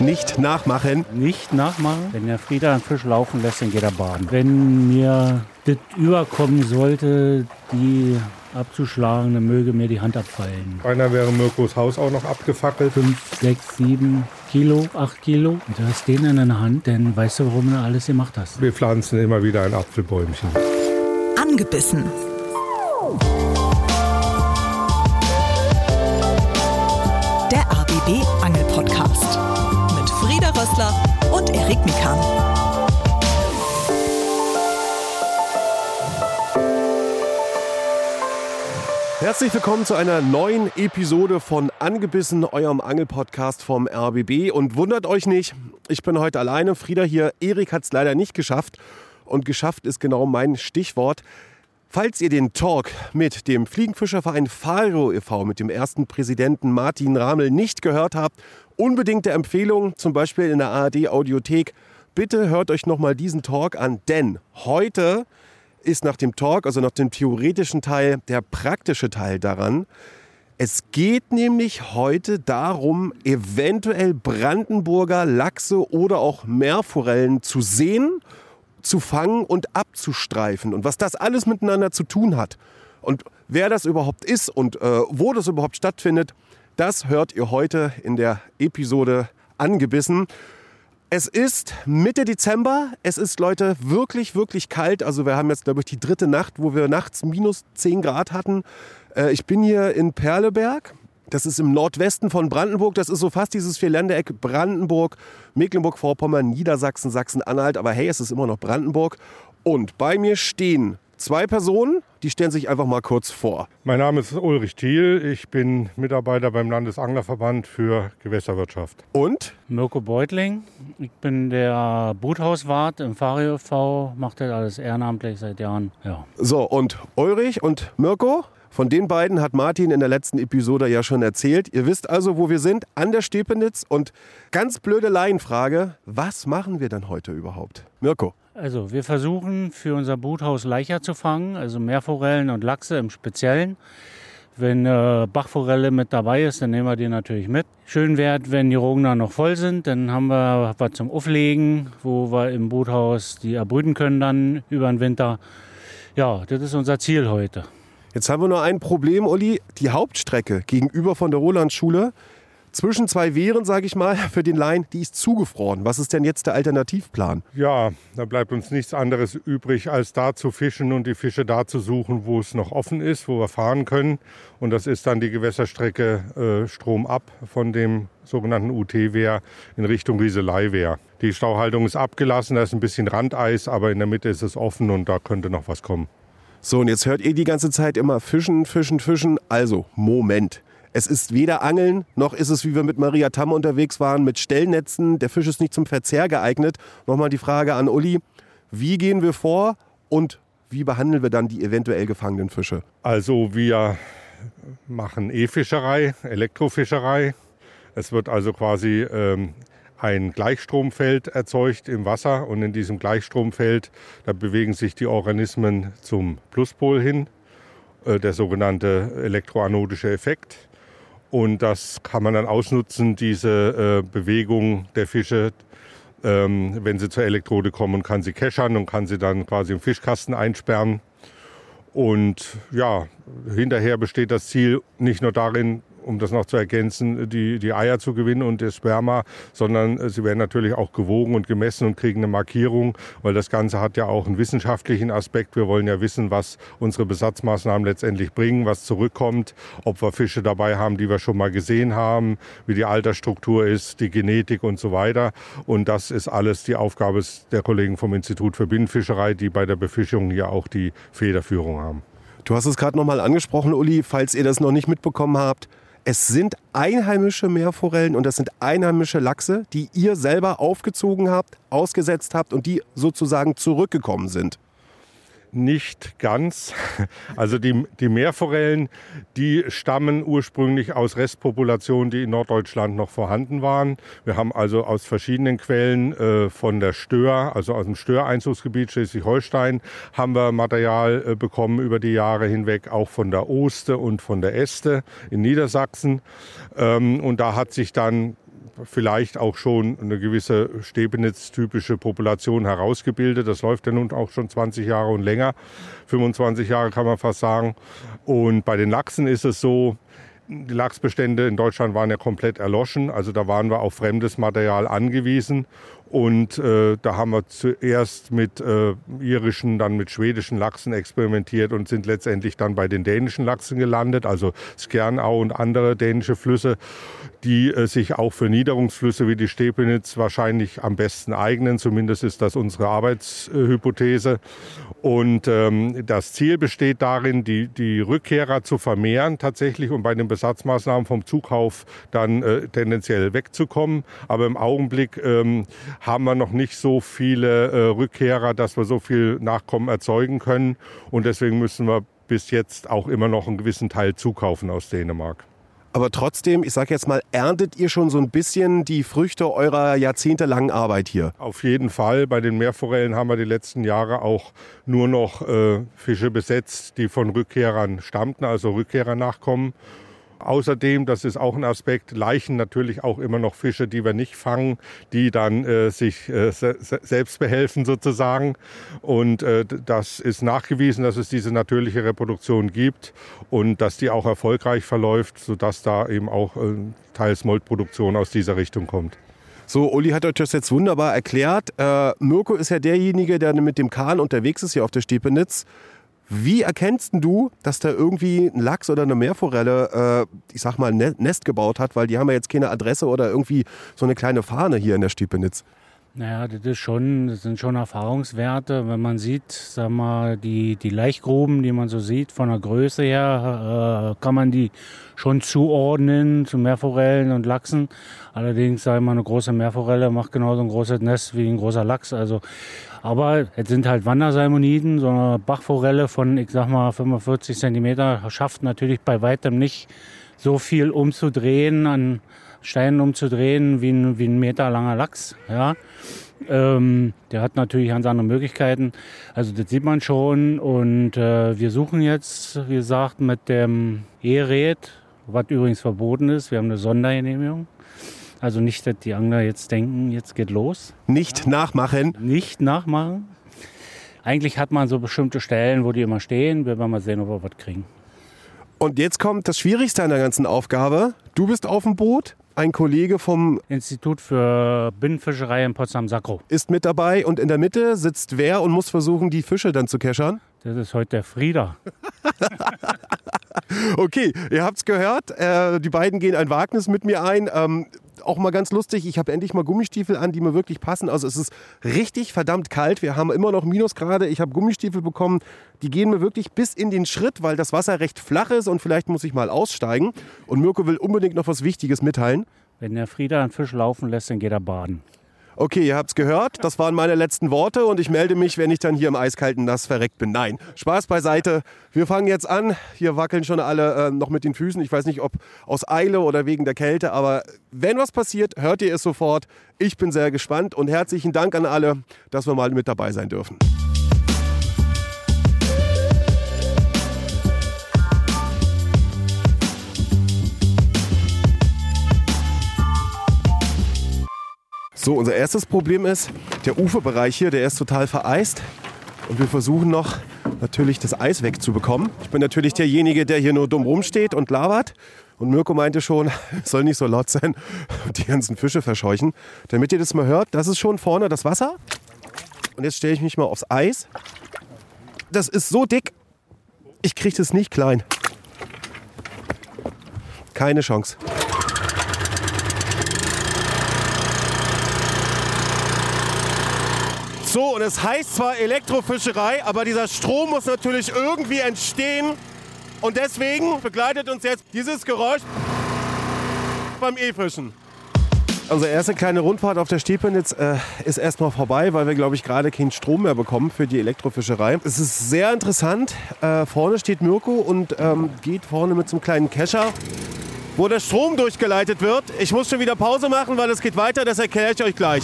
nicht nachmachen. Nicht nachmachen. Wenn der Frieder einen Fisch laufen lässt, dann geht er baden. Wenn mir das überkommen sollte, die abzuschlagen, dann möge mir die Hand abfallen. Einer wäre Mirkos Haus auch noch abgefackelt. Fünf, sechs, sieben Kilo, acht Kilo. Und du hast den in der Hand, dann weißt du, warum du alles gemacht hast. Wir pflanzen immer wieder ein Apfelbäumchen. Angebissen. Rössler und Erik Mikan. Herzlich willkommen zu einer neuen Episode von Angebissen, eurem Angelpodcast vom RBB. Und wundert euch nicht, ich bin heute alleine. Frieda hier, Erik hat es leider nicht geschafft. Und geschafft ist genau mein Stichwort. Falls ihr den Talk mit dem Fliegenfischerverein Faro e.V., mit dem ersten Präsidenten Martin Ramel nicht gehört habt, unbedingte Empfehlung, zum Beispiel in der ARD Audiothek. Bitte hört euch nochmal diesen Talk an, denn heute ist nach dem Talk, also nach dem theoretischen Teil, der praktische Teil daran. Es geht nämlich heute darum, eventuell Brandenburger Lachse oder auch Meerforellen zu sehen, zu fangen und abzustreifen. Und was das alles miteinander zu tun hat und wer das überhaupt ist und äh, wo das überhaupt stattfindet, das hört ihr heute in der Episode angebissen. Es ist Mitte Dezember. Es ist, Leute, wirklich, wirklich kalt. Also wir haben jetzt, glaube ich, die dritte Nacht, wo wir nachts minus 10 Grad hatten. Äh, ich bin hier in Perleberg. Das ist im Nordwesten von Brandenburg. Das ist so fast dieses Vierländereck Brandenburg, Mecklenburg-Vorpommern, Niedersachsen, Sachsen-Anhalt. Aber hey, es ist immer noch Brandenburg. Und bei mir stehen zwei Personen, die stellen sich einfach mal kurz vor. Mein Name ist Ulrich Thiel. Ich bin Mitarbeiter beim Landesanglerverband für Gewässerwirtschaft. Und? Mirko Beutling. Ich bin der Boothauswart im Fario v mache das alles ehrenamtlich seit Jahren. Ja. So, und Ulrich und Mirko? Von den beiden hat Martin in der letzten Episode ja schon erzählt. Ihr wisst also, wo wir sind, an der Stepenitz. Und ganz blöde Laienfrage, was machen wir denn heute überhaupt? Mirko. Also wir versuchen für unser Boothaus Leicher zu fangen, also Meerforellen und Lachse im Speziellen. Wenn äh, Bachforelle mit dabei ist, dann nehmen wir die natürlich mit. Schön wäre, wenn die Rogner noch voll sind, dann haben wir was zum Auflegen, wo wir im Boothaus die erbrüten können dann über den Winter. Ja, das ist unser Ziel heute. Jetzt haben wir nur ein Problem, Uli. Die Hauptstrecke gegenüber von der Rolandschule zwischen zwei Wehren, sage ich mal, für den Laien, die ist zugefroren. Was ist denn jetzt der Alternativplan? Ja, da bleibt uns nichts anderes übrig, als da zu fischen und die Fische da zu suchen, wo es noch offen ist, wo wir fahren können. Und das ist dann die Gewässerstrecke äh, stromab von dem sogenannten UT-Wehr in Richtung Rieselei-Wehr. Die Stauhaltung ist abgelassen, da ist ein bisschen Randeis, aber in der Mitte ist es offen und da könnte noch was kommen. So, und jetzt hört ihr die ganze Zeit immer Fischen, Fischen, Fischen. Also, Moment. Es ist weder Angeln, noch ist es, wie wir mit Maria Tamm unterwegs waren, mit Stellnetzen. Der Fisch ist nicht zum Verzehr geeignet. Nochmal die Frage an Uli. Wie gehen wir vor und wie behandeln wir dann die eventuell gefangenen Fische? Also wir machen E-Fischerei, Elektrofischerei. Es wird also quasi ähm, ein Gleichstromfeld erzeugt im Wasser und in diesem Gleichstromfeld, da bewegen sich die Organismen zum Pluspol hin, äh, der sogenannte elektroanodische Effekt. Und das kann man dann ausnutzen, diese äh, Bewegung der Fische, ähm, wenn sie zur Elektrode kommen, kann sie keschern und kann sie dann quasi im Fischkasten einsperren. Und ja, hinterher besteht das Ziel nicht nur darin, um das noch zu ergänzen, die, die Eier zu gewinnen und das Sperma, sondern äh, sie werden natürlich auch gewogen und gemessen und kriegen eine Markierung, weil das Ganze hat ja auch einen wissenschaftlichen Aspekt. Wir wollen ja wissen, was unsere Besatzmaßnahmen letztendlich bringen, was zurückkommt, ob wir Fische dabei haben, die wir schon mal gesehen haben, wie die Altersstruktur ist, die Genetik und so weiter. Und das ist alles die Aufgabe der Kollegen vom Institut für Binnenfischerei, die bei der Befischung ja auch die Federführung haben. Du hast es gerade nochmal angesprochen, Uli, falls ihr das noch nicht mitbekommen habt. Es sind einheimische Meerforellen und das sind einheimische Lachse, die ihr selber aufgezogen habt, ausgesetzt habt und die sozusagen zurückgekommen sind. Nicht ganz. Also die, die Meerforellen, die stammen ursprünglich aus Restpopulationen, die in Norddeutschland noch vorhanden waren. Wir haben also aus verschiedenen Quellen äh, von der Stör, also aus dem Störeinzugsgebiet Schleswig-Holstein, haben wir Material äh, bekommen über die Jahre hinweg, auch von der Oste und von der Este in Niedersachsen. Ähm, und da hat sich dann vielleicht auch schon eine gewisse Stepenitz-typische Population herausgebildet. Das läuft ja nun auch schon 20 Jahre und länger, 25 Jahre kann man fast sagen. Und bei den Lachsen ist es so, die Lachsbestände in Deutschland waren ja komplett erloschen, also da waren wir auf fremdes Material angewiesen. Und äh, da haben wir zuerst mit äh, irischen, dann mit schwedischen Lachsen experimentiert und sind letztendlich dann bei den dänischen Lachsen gelandet, also Skjernau und andere dänische Flüsse, die äh, sich auch für Niederungsflüsse wie die Stepenitz wahrscheinlich am besten eignen. Zumindest ist das unsere Arbeitshypothese. Und ähm, das Ziel besteht darin, die, die Rückkehrer zu vermehren tatsächlich und bei den Besatzmaßnahmen vom Zukauf dann äh, tendenziell wegzukommen. Aber im Augenblick ähm, haben wir noch nicht so viele äh, Rückkehrer, dass wir so viel Nachkommen erzeugen können. Und deswegen müssen wir bis jetzt auch immer noch einen gewissen Teil zukaufen aus Dänemark. Aber trotzdem, ich sage jetzt mal, erntet ihr schon so ein bisschen die Früchte eurer jahrzehntelangen Arbeit hier? Auf jeden Fall. Bei den Meerforellen haben wir die letzten Jahre auch nur noch äh, Fische besetzt, die von Rückkehrern stammten, also Rückkehrernachkommen. Außerdem, das ist auch ein Aspekt, Leichen natürlich auch immer noch Fische, die wir nicht fangen, die dann äh, sich äh, se selbst behelfen sozusagen. Und äh, das ist nachgewiesen, dass es diese natürliche Reproduktion gibt und dass die auch erfolgreich verläuft, sodass da eben auch äh, teils Moltproduktion aus dieser Richtung kommt. So, Uli hat euch das jetzt wunderbar erklärt. Äh, Mirko ist ja derjenige, der mit dem Kahn unterwegs ist hier auf der Stepenitz. Wie erkennst du, dass da irgendwie ein Lachs oder eine Meerforelle, äh, ich sag mal, ein ne-, Nest gebaut hat? Weil die haben ja jetzt keine Adresse oder irgendwie so eine kleine Fahne hier in der Stiepenitz. Naja, das, ist schon, das sind schon Erfahrungswerte. Wenn man sieht, sag mal, die, die Laichgruben, die man so sieht, von der Größe her, äh, kann man die schon zuordnen zu Meerforellen und Lachsen. Allerdings, sag mal, eine große Meerforelle macht genauso ein großes Nest wie ein großer Lachs. Also aber es sind halt Wandersalmoniden, so eine Bachforelle von, ich sag mal, 45 Zentimeter schafft natürlich bei weitem nicht so viel umzudrehen, an Steinen umzudrehen, wie ein, wie ein Meter langer Lachs. Ja. Ähm, der hat natürlich ganz andere Möglichkeiten. Also das sieht man schon. Und äh, wir suchen jetzt, wie gesagt, mit dem E-Red, was übrigens verboten ist. Wir haben eine Sondergenehmigung. Also nicht, dass die Angler jetzt denken, jetzt geht los. Nicht nachmachen. Nicht nachmachen. Eigentlich hat man so bestimmte Stellen, wo die immer stehen. Wir werden mal sehen, ob wir was kriegen. Und jetzt kommt das Schwierigste an der ganzen Aufgabe. Du bist auf dem Boot, ein Kollege vom Institut für Binnenfischerei in Potsdam-Sacro ist mit dabei und in der Mitte sitzt wer und muss versuchen, die Fische dann zu keschern? Das ist heute der Frieder. okay, ihr habt's gehört. Äh, die beiden gehen ein Wagnis mit mir ein. Ähm, auch mal ganz lustig, ich habe endlich mal Gummistiefel an, die mir wirklich passen. Also es ist richtig verdammt kalt. Wir haben immer noch Minusgrade. Ich habe Gummistiefel bekommen, die gehen mir wirklich bis in den Schritt, weil das Wasser recht flach ist und vielleicht muss ich mal aussteigen. Und Mirko will unbedingt noch was Wichtiges mitteilen. Wenn der Frieder einen Fisch laufen lässt, dann geht er baden. Okay, ihr habt's gehört. Das waren meine letzten Worte und ich melde mich, wenn ich dann hier im eiskalten Nass verreckt bin. Nein, Spaß beiseite. Wir fangen jetzt an. Hier wackeln schon alle äh, noch mit den Füßen. Ich weiß nicht, ob aus Eile oder wegen der Kälte, aber wenn was passiert, hört ihr es sofort. Ich bin sehr gespannt und herzlichen Dank an alle, dass wir mal mit dabei sein dürfen. So, unser erstes Problem ist, der Uferbereich hier, der ist total vereist. Und wir versuchen noch natürlich das Eis wegzubekommen. Ich bin natürlich derjenige, der hier nur dumm rumsteht und labert. Und Mirko meinte schon, es soll nicht so laut sein und die ganzen Fische verscheuchen. Damit ihr das mal hört, das ist schon vorne das Wasser. Und jetzt stelle ich mich mal aufs Eis. Das ist so dick, ich kriege das nicht klein. Keine Chance. So, und es heißt zwar Elektrofischerei, aber dieser Strom muss natürlich irgendwie entstehen. Und deswegen begleitet uns jetzt dieses Geräusch beim E-Fischen. Unsere erste kleine Rundfahrt auf der Stepenitz äh, ist erstmal vorbei, weil wir, glaube ich, gerade keinen Strom mehr bekommen für die Elektrofischerei. Es ist sehr interessant. Äh, vorne steht Mirko und ähm, geht vorne mit so einem kleinen Kescher, wo der Strom durchgeleitet wird. Ich muss schon wieder Pause machen, weil es geht weiter. Das erkläre ich euch gleich.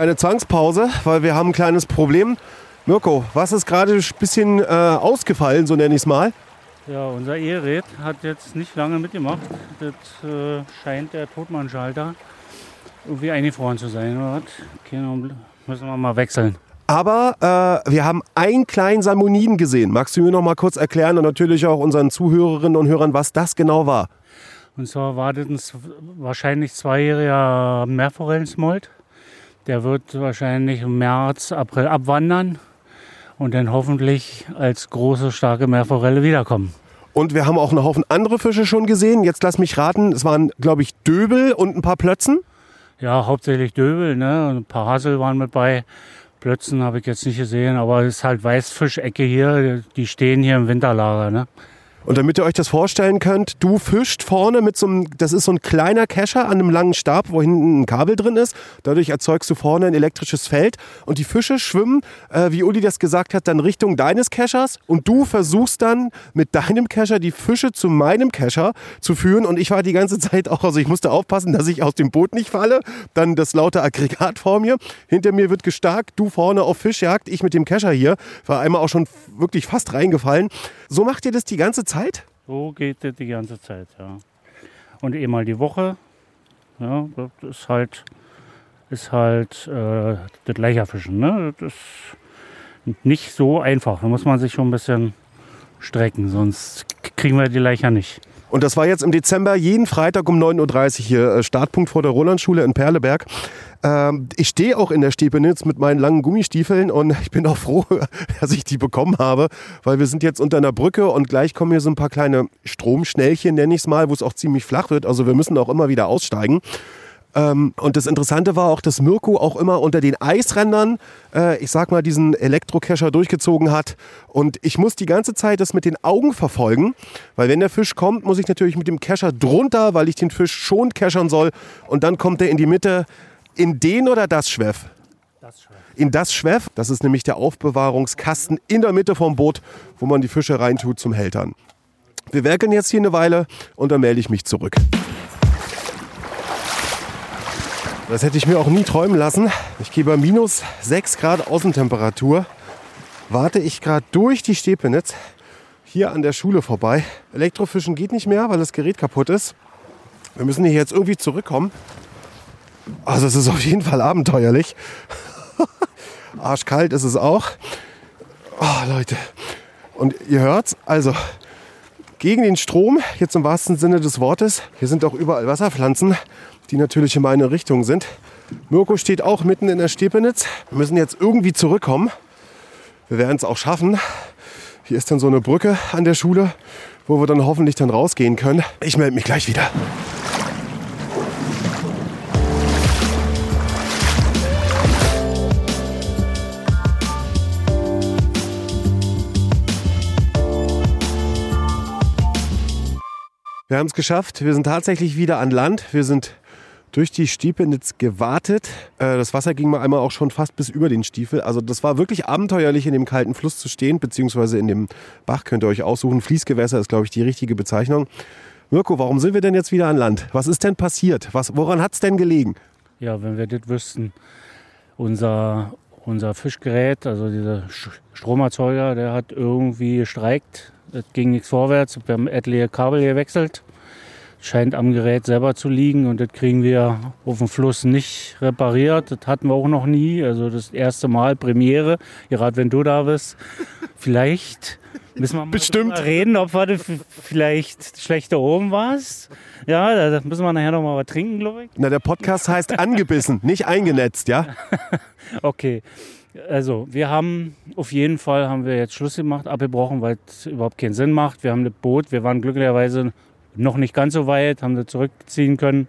Eine Zwangspause, weil wir haben ein kleines Problem. Mirko, was ist gerade ein bisschen äh, ausgefallen, so nenne ich es mal? Ja, unser E-Red hat jetzt nicht lange mitgemacht. Das äh, scheint der Totmannschalter irgendwie eingefroren zu sein. Oder was? Okay, dann müssen wir mal wechseln. Aber äh, wir haben einen kleinen Salmoniden gesehen. Magst du mir noch mal kurz erklären und natürlich auch unseren Zuhörerinnen und Hörern, was das genau war? Und zwar war das ein wahrscheinlich zweijähriger Meerforellensmolt. Der wird wahrscheinlich im März, April abwandern und dann hoffentlich als große, starke Meerforelle wiederkommen. Und wir haben auch einen Haufen andere Fische schon gesehen. Jetzt lass mich raten, es waren, glaube ich, Döbel und ein paar Plötzen. Ja, hauptsächlich Döbel, ne? Ein paar Hasel waren mit bei. Plötzen habe ich jetzt nicht gesehen, aber es ist halt Weißfischecke hier. Die stehen hier im Winterlager, ne? Und damit ihr euch das vorstellen könnt, du fischst vorne mit so einem, das ist so ein kleiner Kescher an einem langen Stab, wo hinten ein Kabel drin ist. Dadurch erzeugst du vorne ein elektrisches Feld und die Fische schwimmen, äh, wie Uli das gesagt hat, dann Richtung deines Keschers und du versuchst dann mit deinem Kescher die Fische zu meinem Kescher zu führen und ich war die ganze Zeit auch, also ich musste aufpassen, dass ich aus dem Boot nicht falle, dann das laute Aggregat vor mir, hinter mir wird gestarkt, du vorne auf Fischjagd, ich mit dem Kescher hier, war einmal auch schon wirklich fast reingefallen. So macht ihr das die ganze Zeit? So geht das die ganze Zeit, ja. Und einmal die Woche, ja, das ist halt, ist halt äh, das Leicherfischen, ne? Das ist nicht so einfach. Da muss man sich schon ein bisschen strecken, sonst kriegen wir die Leicher nicht. Und das war jetzt im Dezember jeden Freitag um 9.30 Uhr hier, äh, Startpunkt vor der Rolandschule in Perleberg. Ähm, ich stehe auch in der Stepenitz mit meinen langen Gummistiefeln und ich bin auch froh, dass ich die bekommen habe, weil wir sind jetzt unter einer Brücke und gleich kommen hier so ein paar kleine Stromschnellchen, nenne ich es mal, wo es auch ziemlich flach wird. Also wir müssen auch immer wieder aussteigen. Ähm, und das Interessante war auch, dass Mirko auch immer unter den Eisrändern, äh, ich sag mal, diesen Elektrokescher durchgezogen hat. Und ich muss die ganze Zeit das mit den Augen verfolgen, weil wenn der Fisch kommt, muss ich natürlich mit dem Kescher drunter, weil ich den Fisch schon keschern soll. Und dann kommt er in die Mitte, in den oder das Schweff. Das schon. In das Schweff, das ist nämlich der Aufbewahrungskasten in der Mitte vom Boot, wo man die Fische reintut zum Hältern. Wir werkeln jetzt hier eine Weile und dann melde ich mich zurück. Das hätte ich mir auch nie träumen lassen. Ich gehe bei minus 6 Grad Außentemperatur. Warte ich gerade durch die Stepenitz hier an der Schule vorbei. Elektrofischen geht nicht mehr, weil das Gerät kaputt ist. Wir müssen hier jetzt irgendwie zurückkommen. Also es ist auf jeden Fall abenteuerlich. Arschkalt ist es auch. Oh, Leute. Und ihr hört's, also gegen den Strom, jetzt im wahrsten Sinne des Wortes. Hier sind auch überall Wasserpflanzen, die natürlich in meine Richtung sind. Mirko steht auch mitten in der Stepenitz. Wir müssen jetzt irgendwie zurückkommen. Wir werden es auch schaffen. Hier ist dann so eine Brücke an der Schule, wo wir dann hoffentlich dann rausgehen können. Ich melde mich gleich wieder. Wir haben es geschafft. Wir sind tatsächlich wieder an Land. Wir sind durch die Stiepenitz gewartet. Äh, Das Wasser ging mal einmal auch schon fast bis über den Stiefel. Also das war wirklich abenteuerlich, in dem kalten Fluss zu stehen, beziehungsweise in dem Bach könnt ihr euch aussuchen. Fließgewässer ist, glaube ich, die richtige Bezeichnung. Mirko, warum sind wir denn jetzt wieder an Land? Was ist denn passiert? Was, woran hat es denn gelegen? Ja, wenn wir das wüssten, unser, unser Fischgerät, also dieser Stromerzeuger, der hat irgendwie gestreikt. Es ging nichts vorwärts. Wir haben etliche Kabel gewechselt. Scheint am Gerät selber zu liegen und das kriegen wir auf dem Fluss nicht repariert. Das hatten wir auch noch nie. Also das erste Mal Premiere, gerade wenn du da bist. Vielleicht müssen wir mal Bestimmt. reden, ob wir das vielleicht schlechter oben warst. Ja, da müssen wir nachher noch mal was trinken, glaube ich. Na, der Podcast heißt angebissen, nicht eingenetzt, ja? Okay, also wir haben auf jeden Fall haben wir jetzt Schluss gemacht, abgebrochen, weil es überhaupt keinen Sinn macht. Wir haben das Boot, wir waren glücklicherweise noch nicht ganz so weit, haben das zurückziehen können.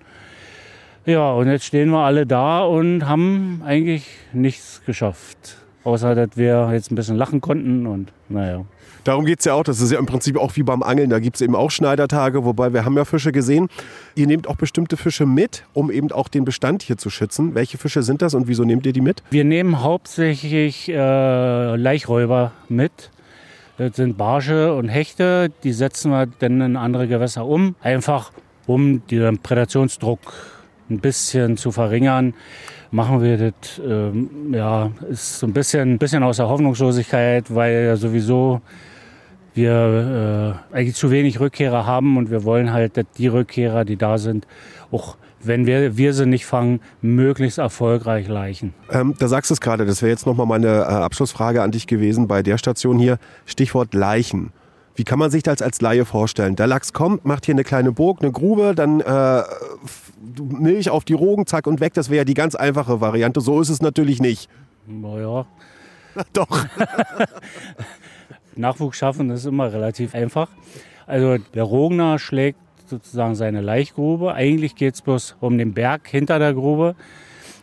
Ja, und jetzt stehen wir alle da und haben eigentlich nichts geschafft. Außer, dass wir jetzt ein bisschen lachen konnten und naja. Darum geht es ja auch. Das ist ja im Prinzip auch wie beim Angeln. Da gibt es eben auch Schneidertage, wobei wir haben ja Fische gesehen. Ihr nehmt auch bestimmte Fische mit, um eben auch den Bestand hier zu schützen. Welche Fische sind das und wieso nehmt ihr die mit? Wir nehmen hauptsächlich äh, Laichräuber mit. Das sind Barsche und Hechte. Die setzen wir dann in andere Gewässer um. Einfach um den Prädationsdruck ein bisschen zu verringern. machen wir das, ähm, ja, ist so ein bisschen, bisschen aus der Hoffnungslosigkeit, weil ja sowieso wir äh, eigentlich zu wenig Rückkehrer haben und wir wollen halt, dass die Rückkehrer, die da sind, auch wenn wir, wir sie nicht fangen, möglichst erfolgreich leichen. Ähm, da sagst du es gerade, das wäre jetzt nochmal meine äh, Abschlussfrage an dich gewesen bei der Station hier. Stichwort Leichen. Wie kann man sich das als Laie vorstellen? Der Lachs kommt, macht hier eine kleine Burg, eine Grube, dann äh, Milch auf die Rogen, zack und weg. Das wäre ja die ganz einfache Variante. So ist es natürlich nicht. Naja. Doch. Nachwuchs schaffen ist immer relativ einfach. Also der Rogner schlägt sozusagen seine Laichgrube. Eigentlich geht es bloß um den Berg hinter der Grube.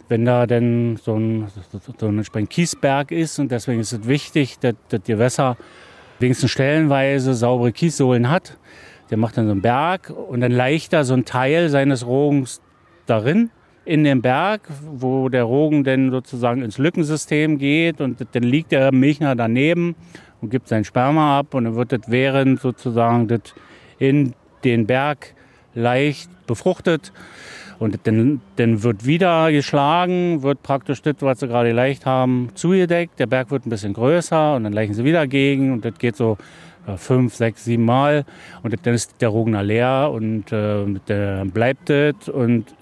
Wenn da denn so ein, so ein Kiesberg ist und deswegen ist es wichtig, dass, dass die Wässer wenigstens stellenweise saubere Kiessohlen hat. Der macht dann so einen Berg und dann leicht da so ein Teil seines Rogens darin in den Berg, wo der Rogen dann sozusagen ins Lückensystem geht und dann liegt der Milchner daneben und gibt sein Sperma ab und dann wird das während sozusagen das in den Berg leicht befruchtet und dann, dann wird wieder geschlagen, wird praktisch das, was sie gerade leicht haben, zugedeckt. Der Berg wird ein bisschen größer und dann leichen sie wieder gegen und das geht so äh, fünf, sechs, sieben Mal und dann ist der Rogner leer und äh, dann bleibt das und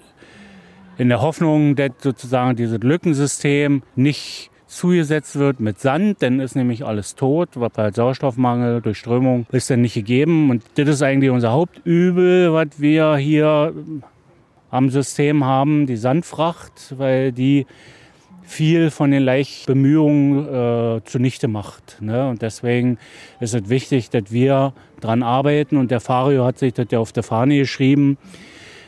in der Hoffnung, dass sozusagen dieses Lückensystem nicht zugesetzt wird mit Sand, dann ist nämlich alles tot, weil halt Sauerstoffmangel, Durchströmung ist dann nicht gegeben. Und das ist eigentlich unser Hauptübel, was wir hier am System haben, die Sandfracht, weil die viel von den Leichtbemühungen äh, zunichte macht. Ne? Und deswegen ist es wichtig, dass wir daran arbeiten. Und der Fario hat sich das ja auf der Fahne geschrieben,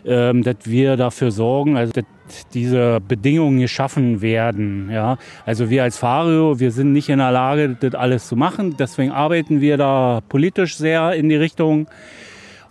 ähm, dass wir dafür sorgen, also dass diese Bedingungen geschaffen werden. Ja? Also wir als Fario, wir sind nicht in der Lage, das alles zu machen. Deswegen arbeiten wir da politisch sehr in die Richtung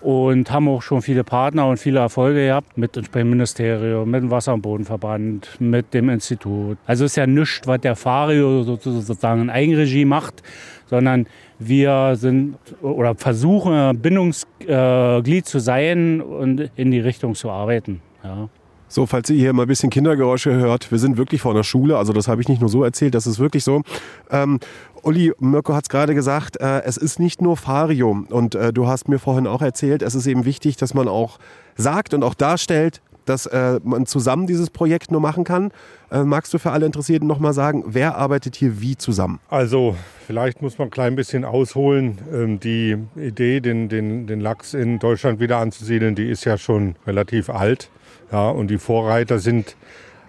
und haben auch schon viele Partner und viele Erfolge gehabt mit dem Ministerium, mit dem Wasser- und Bodenverband, mit dem Institut. Also es ist ja nichts, was der Fario sozusagen in Eigenregie macht, sondern wir sind oder versuchen Bindungsglied zu sein und in die Richtung zu arbeiten. Ja. So, falls ihr hier mal ein bisschen Kindergeräusche hört, wir sind wirklich vor einer Schule, also das habe ich nicht nur so erzählt, das ist wirklich so. Ähm, Uli, Mirko hat es gerade gesagt, äh, es ist nicht nur Fario und äh, du hast mir vorhin auch erzählt, es ist eben wichtig, dass man auch sagt und auch darstellt, dass äh, man zusammen dieses Projekt nur machen kann. Äh, magst du für alle Interessierten nochmal sagen, wer arbeitet hier wie zusammen? Also vielleicht muss man ein klein bisschen ausholen. Ähm, die Idee, den, den, den Lachs in Deutschland wieder anzusiedeln, die ist ja schon relativ alt. Ja, und die Vorreiter sind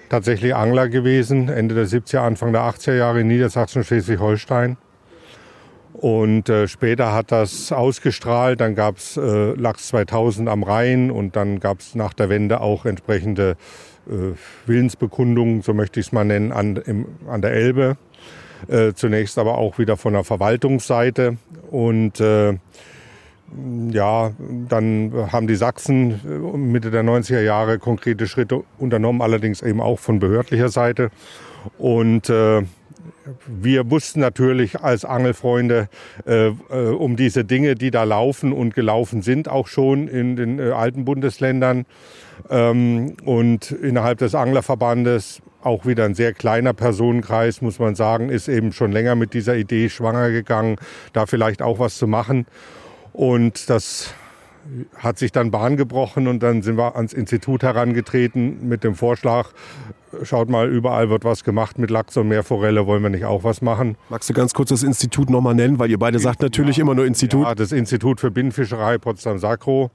tatsächlich Angler gewesen, Ende der 70er, Anfang der 80er Jahre in Niedersachsen, Schleswig-Holstein. Und äh, später hat das ausgestrahlt, dann gab es äh, Lachs 2000 am Rhein und dann gab es nach der Wende auch entsprechende äh, Willensbekundungen, so möchte ich es mal nennen, an, im, an der Elbe. Äh, zunächst aber auch wieder von der Verwaltungsseite. Und äh, ja, dann haben die Sachsen äh, Mitte der 90er Jahre konkrete Schritte unternommen, allerdings eben auch von behördlicher Seite. Und äh, wir wussten natürlich als Angelfreunde äh, äh, um diese Dinge, die da laufen und gelaufen sind, auch schon in den äh, alten Bundesländern. Ähm, und innerhalb des Anglerverbandes auch wieder ein sehr kleiner Personenkreis, muss man sagen, ist eben schon länger mit dieser Idee schwanger gegangen, da vielleicht auch was zu machen. Und das hat sich dann Bahn gebrochen und dann sind wir ans Institut herangetreten mit dem Vorschlag, schaut mal, überall wird was gemacht mit Lachs und Meerforelle, wollen wir nicht auch was machen? Magst du ganz kurz das Institut nochmal nennen, weil ihr beide sagt natürlich ja, immer nur Institut. Ja, das Institut für Binnenfischerei Potsdam-Sakro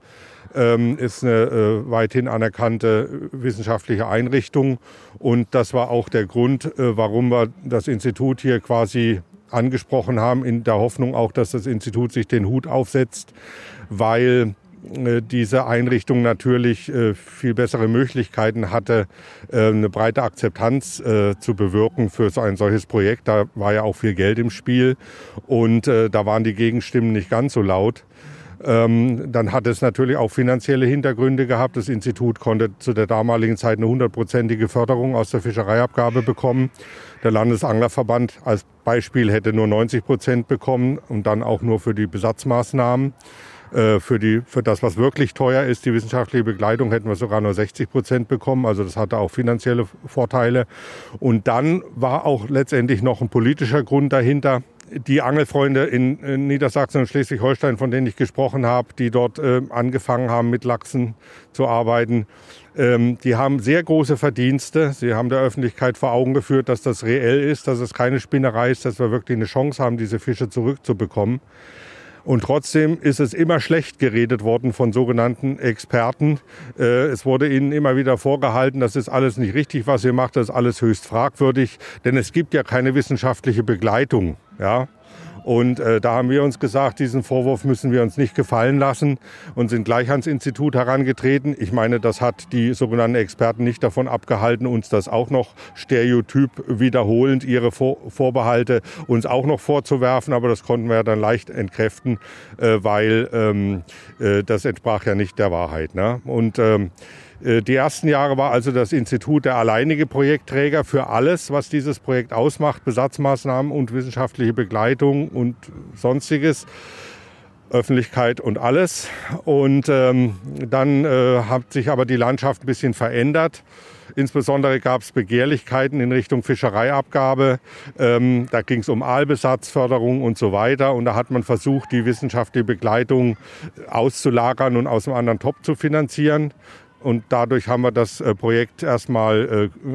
ähm, ist eine äh, weithin anerkannte wissenschaftliche Einrichtung und das war auch der Grund, äh, warum wir das Institut hier quasi angesprochen haben, in der Hoffnung auch, dass das Institut sich den Hut aufsetzt, weil äh, diese Einrichtung natürlich äh, viel bessere Möglichkeiten hatte, äh, eine breite Akzeptanz zu bewirken für so ein solches Projekt. Da war ja auch viel Geld im Spiel und da waren die Gegenstimmen nicht ganz so laut. Ähm, dann hat es natürlich auch finanzielle Hintergründe gehabt. Das Institut konnte zu der damaligen Zeit eine hundertprozentige Förderung aus der Fischereiabgabe bekommen. Der Landesanglerverband als Beispiel hätte nur 90 Prozent bekommen und dann auch nur für die Besatzmaßnahmen. Äh, für, die, für das, was wirklich teuer ist, die wissenschaftliche Begleitung, hätten wir sogar nur 60 Prozent bekommen. Also das hatte auch finanzielle Vorteile. Und dann war auch letztendlich noch ein politischer Grund dahinter die Angelfreunde in, in Niedersachsen und Schleswig-Holstein, von denen ich gesprochen habe, die dort äh, angefangen haben, mit Lachsen zu arbeiten, ähm, die haben sehr große Verdienste. Sie haben der Öffentlichkeit vor Augen geführt, dass das reell ist, dass es keine Spinnerei ist, dass wir wirklich eine Chance haben, diese Fische zurückzubekommen. Und trotzdem ist es immer schlecht geredet worden von sogenannten Experten. Äh, es wurde ihnen immer wieder vorgehalten, das ist alles nicht richtig, was ihr macht, das ist alles höchst fragwürdig, denn es gibt ja keine wissenschaftliche Begleitung. Ja? Und äh, da haben wir uns gesagt, diesen Vorwurf müssen wir uns nicht gefallen lassen und sind gleich ans Institut herangetreten. Ich meine, das hat die sogenannten Experten nicht davon abgehalten, uns das auch noch stereotyp wiederholend, ihre Vor Vorbehalte uns auch noch vorzuwerfen. Aber das konnten wir dann leicht entkräften, äh, weil ähm, äh, das entsprach ja nicht der Wahrheit. Ne? Und ähm, äh, die ersten Jahre war also das Institut der alleinige Projektträger für alles, was dieses Projekt ausmacht, Besatzmaßnahmen und wissenschaftliche Begleitung und sonstiges. Öffentlichkeit und alles. Und ähm, dann äh, hat sich aber die Landschaft ein bisschen verändert. Insbesondere gab es Begehrlichkeiten in Richtung Fischereiabgabe. Ähm, da ging es um Aalbesatzförderung und so weiter. Und da hat man versucht, die wissenschaftliche Begleitung auszulagern und aus einem anderen Topf zu finanzieren. Und dadurch haben wir das äh, Projekt erstmal äh,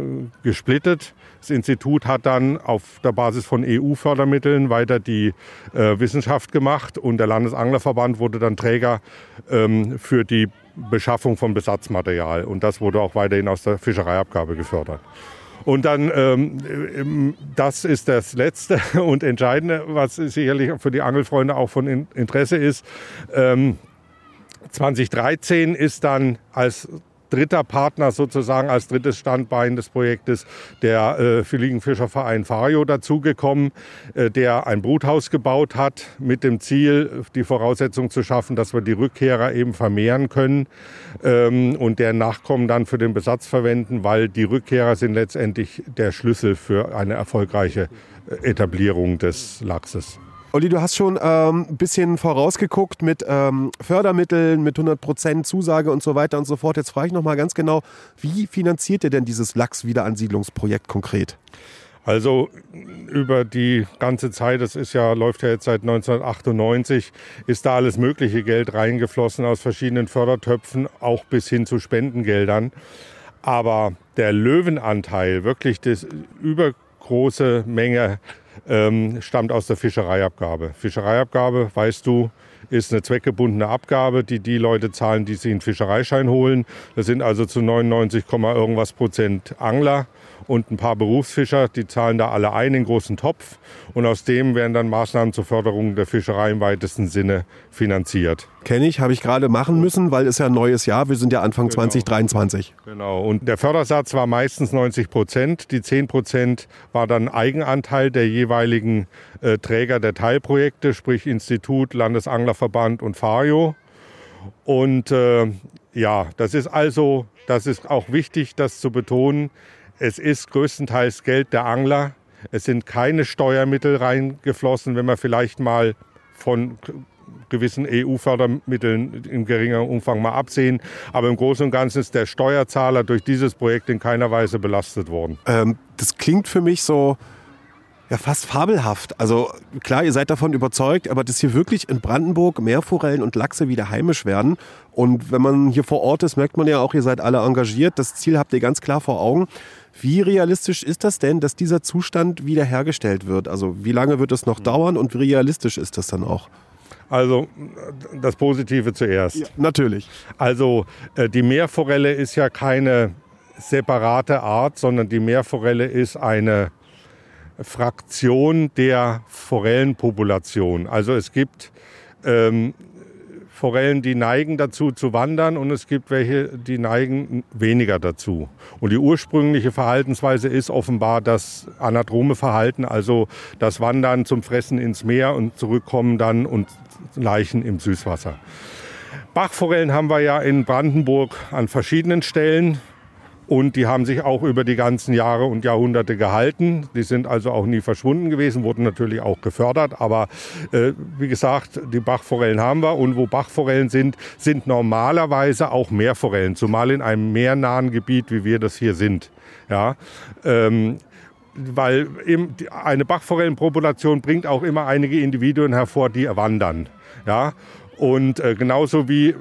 gesplittet. Das Institut hat dann auf der Basis von EU-Fördermitteln weiter die äh, Wissenschaft gemacht und der Landesanglerverband wurde dann Träger ähm, für die Beschaffung von Besatzmaterial. Und das wurde auch weiterhin aus der Fischereiabgabe gefördert. Und dann, ähm, das ist das Letzte und Entscheidende, was sicherlich für die Angelfreunde auch von Interesse ist. Ähm, 2013 ist dann als dritter Partner sozusagen als drittes Standbein des Projektes der äh, Fliegenfischerverein Fario dazugekommen, äh, der ein Bruthaus gebaut hat mit dem Ziel, die Voraussetzung zu schaffen, dass wir die Rückkehrer eben vermehren können ähm, und deren Nachkommen dann für den Besatz verwenden, weil die Rückkehrer sind letztendlich der Schlüssel für eine erfolgreiche äh, Etablierung des Lachses. Olli, du hast schon ähm, ein bisschen vorausgeguckt mit ähm, Fördermitteln, mit 100% Zusage und so weiter und so fort. Jetzt frage ich nochmal ganz genau, wie finanziert ihr denn dieses Lachs-Wiederansiedlungsprojekt konkret? Also über die ganze Zeit, das ist ja, läuft ja jetzt seit 1998, ist da alles mögliche Geld reingeflossen aus verschiedenen Fördertöpfen, auch bis hin zu Spendengeldern. Aber der Löwenanteil, wirklich das übergroße Menge ähm, stammt aus der Fischereiabgabe. Fischereiabgabe, weißt du, ist eine zweckgebundene Abgabe, die die Leute zahlen, die sich einen Fischereischein holen. Das sind also zu 99, irgendwas Prozent Angler und ein paar Berufsfischer, die zahlen da alle ein in großen Topf und aus dem werden dann Maßnahmen zur Förderung der Fischerei im weitesten Sinne finanziert. Kenne ich, habe ich gerade machen müssen, weil es ja ein neues Jahr, wir sind ja Anfang genau. 2023. Genau, und der Fördersatz war meistens 90 Prozent. Die 10 Prozent war dann Eigenanteil der jeweiligen äh, Träger der Teilprojekte, sprich Institut, Landesanglerverband und Fario. Und äh, ja, das ist also, das ist auch wichtig, das zu betonen. Es ist größtenteils Geld der Angler. Es sind keine Steuermittel reingeflossen, wenn man vielleicht mal von gewissen EU-Fördermitteln in geringerem Umfang mal absehen. Aber im Großen und Ganzen ist der Steuerzahler durch dieses Projekt in keiner Weise belastet worden. Ähm, das klingt für mich so, ja fast fabelhaft. Also klar, ihr seid davon überzeugt, aber dass hier wirklich in Brandenburg Meerforellen und Lachse wieder heimisch werden. Und wenn man hier vor Ort ist, merkt man ja auch, ihr seid alle engagiert. Das Ziel habt ihr ganz klar vor Augen. Wie realistisch ist das denn, dass dieser Zustand wiederhergestellt wird? Also wie lange wird es noch dauern und wie realistisch ist das dann auch? Also das Positive zuerst. Ja, natürlich. Also äh, die Meerforelle ist ja keine separate Art, sondern die Meerforelle ist eine Fraktion der Forellenpopulation. Also es gibt ähm, Forellen, die neigen dazu zu wandern und es gibt welche, die neigen weniger dazu. Und die ursprüngliche Verhaltensweise ist offenbar das anatrome Verhalten, also das Wandern zum Fressen ins Meer und zurückkommen dann und Leichen im Süßwasser. Bachforellen haben wir ja in Brandenburg an verschiedenen Stellen Und die haben sich auch über die ganzen Jahre und Jahrhunderte gehalten. Die sind also auch nie verschwunden gewesen, wurden natürlich auch gefördert. Aber äh, wie gesagt, die Bachforellen haben wir. Und wo Bachforellen sind, sind normalerweise auch Meerforellen, zumal in einem meernahen Gebiet, wie wir das hier sind. Ja, ähm, weil eine Bachforellenpopulation bringt auch immer einige Individuen hervor, die wandern. Ja, und äh, genauso wie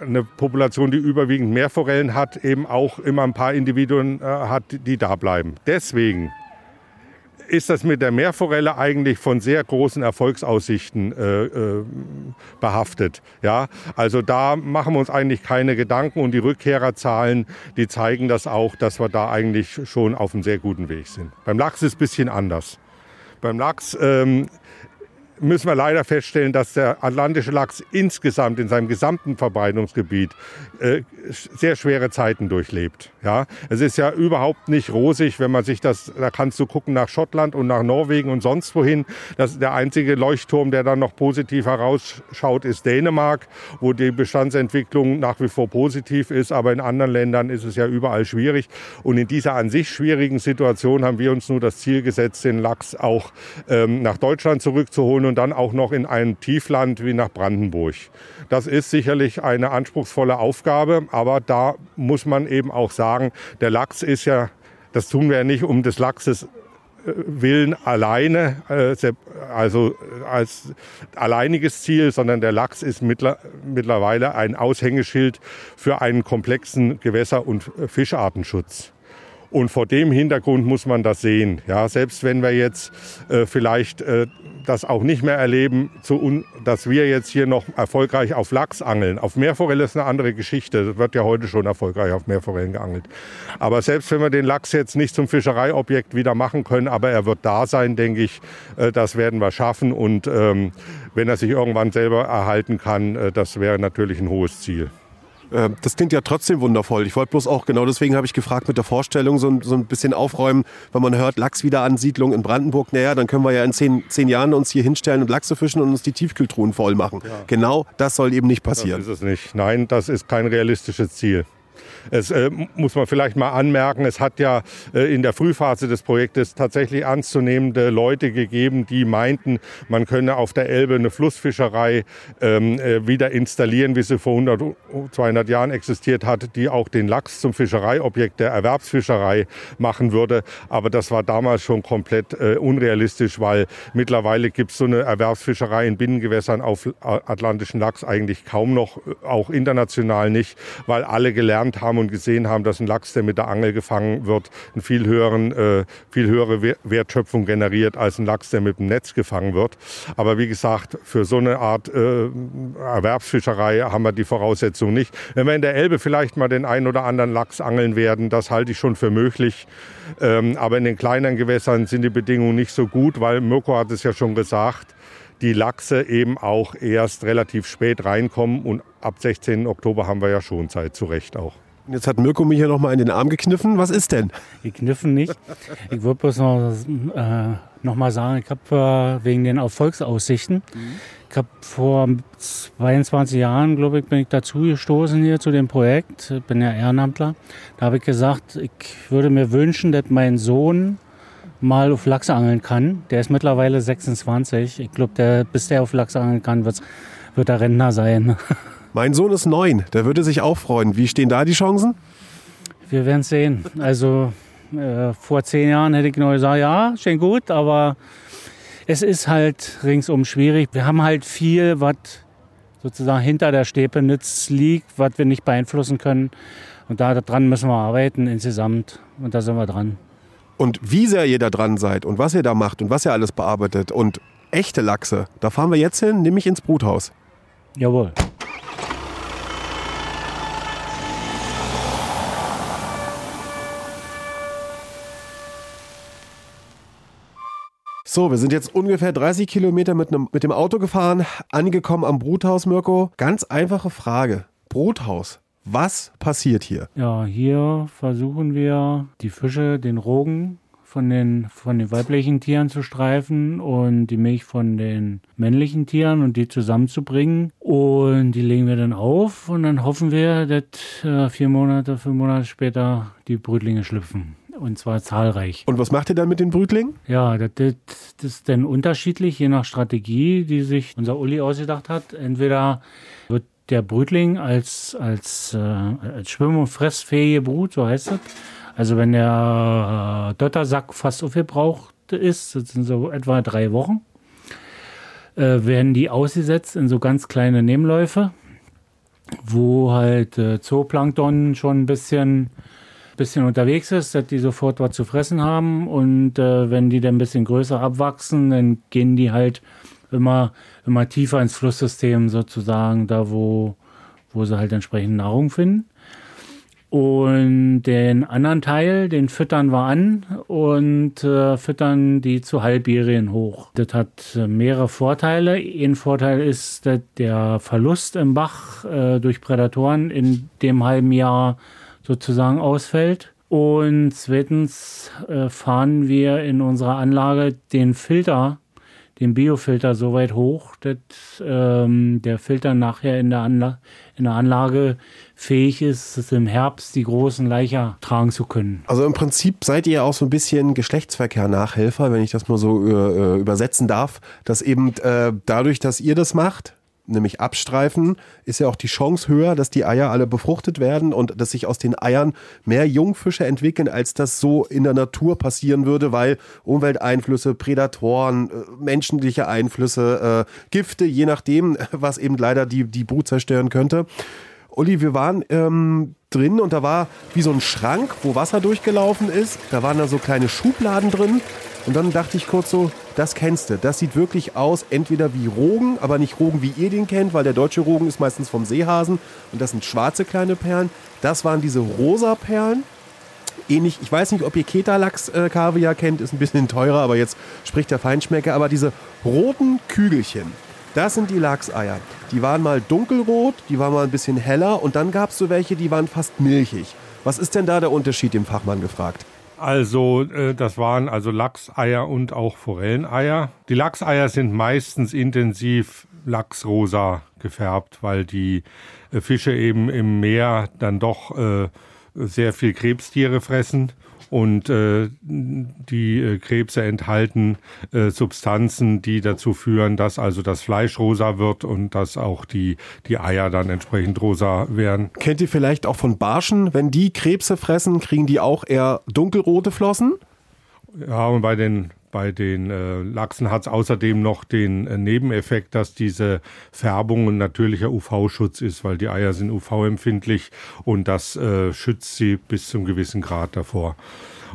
eine Population, die überwiegend Meerforellen hat, eben auch immer ein paar Individuen äh, hat, die da bleiben. Deswegen ist das mit der Meerforelle eigentlich von sehr großen Erfolgsaussichten äh, äh, behaftet. Ja, also da machen wir uns eigentlich keine Gedanken und die Rückkehrerzahlen, die zeigen das auch, dass wir da eigentlich schon auf einem sehr guten Weg sind. Beim Lachs ist es ein bisschen anders. Beim Lachs ähm, müssen wir leider feststellen, dass der atlantische Lachs insgesamt in seinem gesamten Verbreitungsgebiet äh, sehr schwere Zeiten durchlebt. Ja, es ist ja überhaupt nicht rosig, wenn man sich das, da kannst du gucken nach Schottland und nach Norwegen und sonst wohin. Das der einzige Leuchtturm, der dann noch positiv herausschaut, ist Dänemark, wo die Bestandsentwicklung nach wie vor positiv ist. Aber in anderen Ländern ist es ja überall schwierig. Und in dieser an sich schwierigen Situation haben wir uns nur das Ziel gesetzt, den Lachs auch ähm, nach Deutschland zurückzuholen und dann auch noch in ein Tiefland wie nach Brandenburg. Das ist sicherlich eine anspruchsvolle Aufgabe, aber da muss man eben auch sagen, der Lachs ist ja, das tun wir ja nicht um des Lachses äh, Willen alleine, äh, also als alleiniges Ziel, sondern der Lachs ist mittlerweile ein Aushängeschild für einen komplexen Gewässer- und Fischartenschutz. Und vor dem Hintergrund muss man das sehen. Ja, selbst wenn wir jetzt äh, vielleicht äh, das auch nicht mehr erleben, zu dass wir jetzt hier noch erfolgreich auf Lachs angeln. Auf Meerforelle ist eine andere Geschichte. Es wird ja heute schon erfolgreich auf Meerforellen geangelt. Aber selbst wenn wir den Lachs jetzt nicht zum Fischereiobjekt wieder machen können, aber er wird da sein, denke ich, äh, das werden wir schaffen. Und ähm, wenn er sich irgendwann selber erhalten kann, äh, das wäre natürlich ein hohes Ziel. Äh, das klingt ja trotzdem wundervoll. Ich wollte bloß auch, genau deswegen habe ich gefragt, mit der Vorstellung so, so, ein bisschen aufräumen, wenn man hört, Lachswiederansiedlung in Brandenburg, naja, dann können wir ja in zehn, zehn Jahren uns hier hinstellen und Lachse fischen und uns die Tiefkühltruhen voll machen. Ja. Genau das soll eben nicht passieren. Das ist es nicht. Nein, das ist kein realistisches Ziel. Es äh, muss man vielleicht mal anmerken, es hat ja äh, in der Frühphase des Projektes tatsächlich ernstzunehmende Leute gegeben, die meinten, man könne auf der Elbe eine Flussfischerei ähm, äh, wieder installieren, wie sie vor 100, 200 Jahren existiert hat, die auch den Lachs zum Fischereiobjekt der Erwerbsfischerei machen würde. Aber das war damals schon komplett äh, unrealistisch, weil mittlerweile gibt es so eine Erwerbsfischerei in Binnengewässern auf atlantischen Lachs eigentlich kaum noch, äh, auch international nicht, weil alle gelernt haben, haben und gesehen haben, dass ein Lachs, der mit der Angel gefangen wird, eine viel, höheren, äh, viel höhere Wertschöpfung generiert als ein Lachs, der mit dem Netz gefangen wird. Aber wie gesagt, für so eine Art äh, Erwerbsfischerei haben wir die Voraussetzungen nicht. Wenn wir in der Elbe vielleicht mal den einen oder anderen Lachs angeln werden, das halte ich schon für möglich. Ähm, aber in den kleineren Gewässern sind die Bedingungen nicht so gut, weil Mirko hat es ja schon gesagt, die Lachse eben auch erst relativ spät reinkommen und ab 16. Oktober haben wir ja schon Zeit, zu Recht auch. Jetzt hat Mirko mich hier nochmal in den Arm gekniffen. Was ist denn? Gekniffen nicht. Ich würde bloß noch, äh, noch mal sagen, ich habe äh, wegen den Erfolgsaussichten, mhm. ich habe vor 22 Jahren, glaube ich, bin ich dazu gestoßen hier zu dem Projekt. Ich bin ja Ehrenamtler. Da habe ich gesagt, ich würde mir wünschen, dass mein Sohn mal auf Lachs angeln kann. Der ist mittlerweile 26. Ich glaube, bis der auf Lachs angeln kann, wird er Rentner sein. Mein Sohn ist neun, der würde sich auch freuen. Wie stehen da die Chancen? Wir werden sehen. Also äh, vor zehn Jahren hätte ich nur gesagt, ja, schön gut, aber es ist halt ringsum schwierig. Wir haben halt viel, was sozusagen hinter der Stepenitz liegt, was wir nicht beeinflussen können. Und daran müssen wir arbeiten insgesamt. Und da sind wir dran. Und wie sehr ihr da dran seid und was ihr da macht und was ihr alles bearbeitet und echte Lachse, da fahren wir jetzt hin, nämlich ins Bruthaus. Jawohl. So, wir sind jetzt ungefähr 30 Kilometer mit, mit dem Auto gefahren, angekommen am Bruthaus, Mirko. Ganz einfache Frage. Bruthaus, was passiert hier? Ja, hier versuchen wir die Fische, den Rogen von den, von den weiblichen Tieren zu streifen und die Milch von den männlichen Tieren und die zusammenzubringen. Und die legen wir dann auf und dann hoffen wir, dass äh, vier Monate, fünf Monate später die Brütlinge schlüpfen. Und zwar zahlreich. Und was macht ihr dann mit den Brütlingen? Ja, das, das, das ist dann unterschiedlich, je nach Strategie, die sich unser Uli ausgedacht hat. Entweder wird der Brütling als, als, äh, als schwimm- und fressfähige Brut, so heißt es. Also wenn der äh, Dottersack fast aufgebraucht ist, das sind so etwa drei Wochen, äh, werden die ausgesetzt in so ganz kleine Nebenläufe, wo halt äh, Zooplankton schon ein bisschen bisschen unterwegs ist, dass die sofort was zu fressen haben. Und äh, wenn die dann ein bisschen größer abwachsen, dann gehen die halt immer, immer tiefer ins Flusssystem sozusagen, da wo, wo sie halt entsprechend Nahrung finden. Und den anderen Teil, den füttern wir an und äh, füttern die zu Halbjährigen hoch. Das hat äh, mehrere Vorteile. Ein Vorteil ist, dass der Verlust im Bach äh, durch Prädatoren in dem halben Jahr sozusagen ausfällt. Und zweitens äh, fahren wir in unserer Anlage den Filter, den Biofilter so weit hoch, dass ähm, der Filter nachher in der, in der Anlage fähig ist, es im Herbst die großen Leicher tragen zu können. Also im Prinzip seid ihr auch so ein bisschen Geschlechtsverkehr-Nachhelfer, wenn ich das mal so äh, übersetzen darf, dass eben äh, dadurch, dass ihr das macht, nämlich abstreifen, ist ja auch die Chance höher, dass die Eier alle befruchtet werden und dass sich aus den Eiern mehr Jungfische entwickeln, als das so in der Natur passieren würde, weil Umwelteinflüsse, Prädatoren, äh, menschliche Einflüsse, äh, Gifte, je nachdem, was eben leider die, die Brut zerstören könnte. Uli, wir waren ähm, drin und da war wie so ein Schrank, wo Wasser durchgelaufen ist. Da waren da so kleine Schubladen drin. Und dann dachte ich kurz so, das kennst du. Das sieht wirklich aus, entweder wie Rogen, aber nicht Rogen, wie ihr den kennt, weil der deutsche Rogen ist meistens vom Seehasen und das sind schwarze kleine Perlen. Das waren diese rosa Perlen. Ähnlich, ich weiß nicht, ob ihr Ketalachs-Kaviar äh, kennt, ist ein bisschen teurer, aber jetzt spricht der Feinschmecker. Aber diese roten Kügelchen, das sind die Lachseier. Die waren mal dunkelrot, die waren mal ein bisschen heller und dann gab es so welche, die waren fast milchig. Was ist denn da der Unterschied, dem Fachmann gefragt? Also äh, das waren also Lachseier und auch Forelleneier. Die Lachseier sind meistens intensiv lachsrosa gefärbt, weil die äh, Fische eben im Meer dann doch äh, sehr viel Krebstiere fressen und äh, die äh, Krebse enthalten äh, Substanzen, die dazu führen, dass also das Fleisch rosa wird und dass auch die, die Eier dann entsprechend rosa werden. Kennt ihr vielleicht auch von Barschen, wenn die Krebse fressen, kriegen die auch eher dunkelrote Flossen? Ja, und bei den bei den äh, Lachsen hat es außerdem noch den äh, Nebeneffekt, dass diese Färbung ein natürlicher UV-Schutz ist, weil die Eier sind UV-empfindlich und das äh, schützt sie bis zum gewissen Grad davor.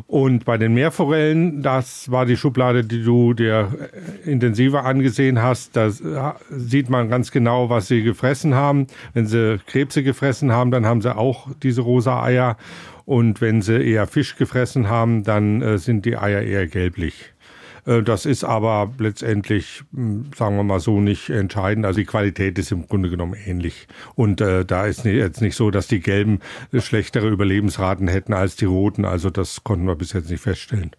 Und bei den Meerforellen, das war die Schublade, die du dir äh, intensiver angesehen hast. Da äh, sieht man ganz genau, was sie gefressen haben. Wenn sie Krebse gefressen haben, dann haben sie auch diese rosa Eier. Und wenn sie eher Fisch gefressen haben, dann äh, sind die Eier eher gelblich. Äh, das ist aber letztendlich, hm, sagen wir mal so, nicht entscheidend. Also die Qualität ist im Grunde genommen ähnlich. Und äh, da ist jetzt nicht so, dass die Gelben schlechtere Überlebensraten hätten als die Roten. Also das konnten wir bis jetzt nicht feststellen.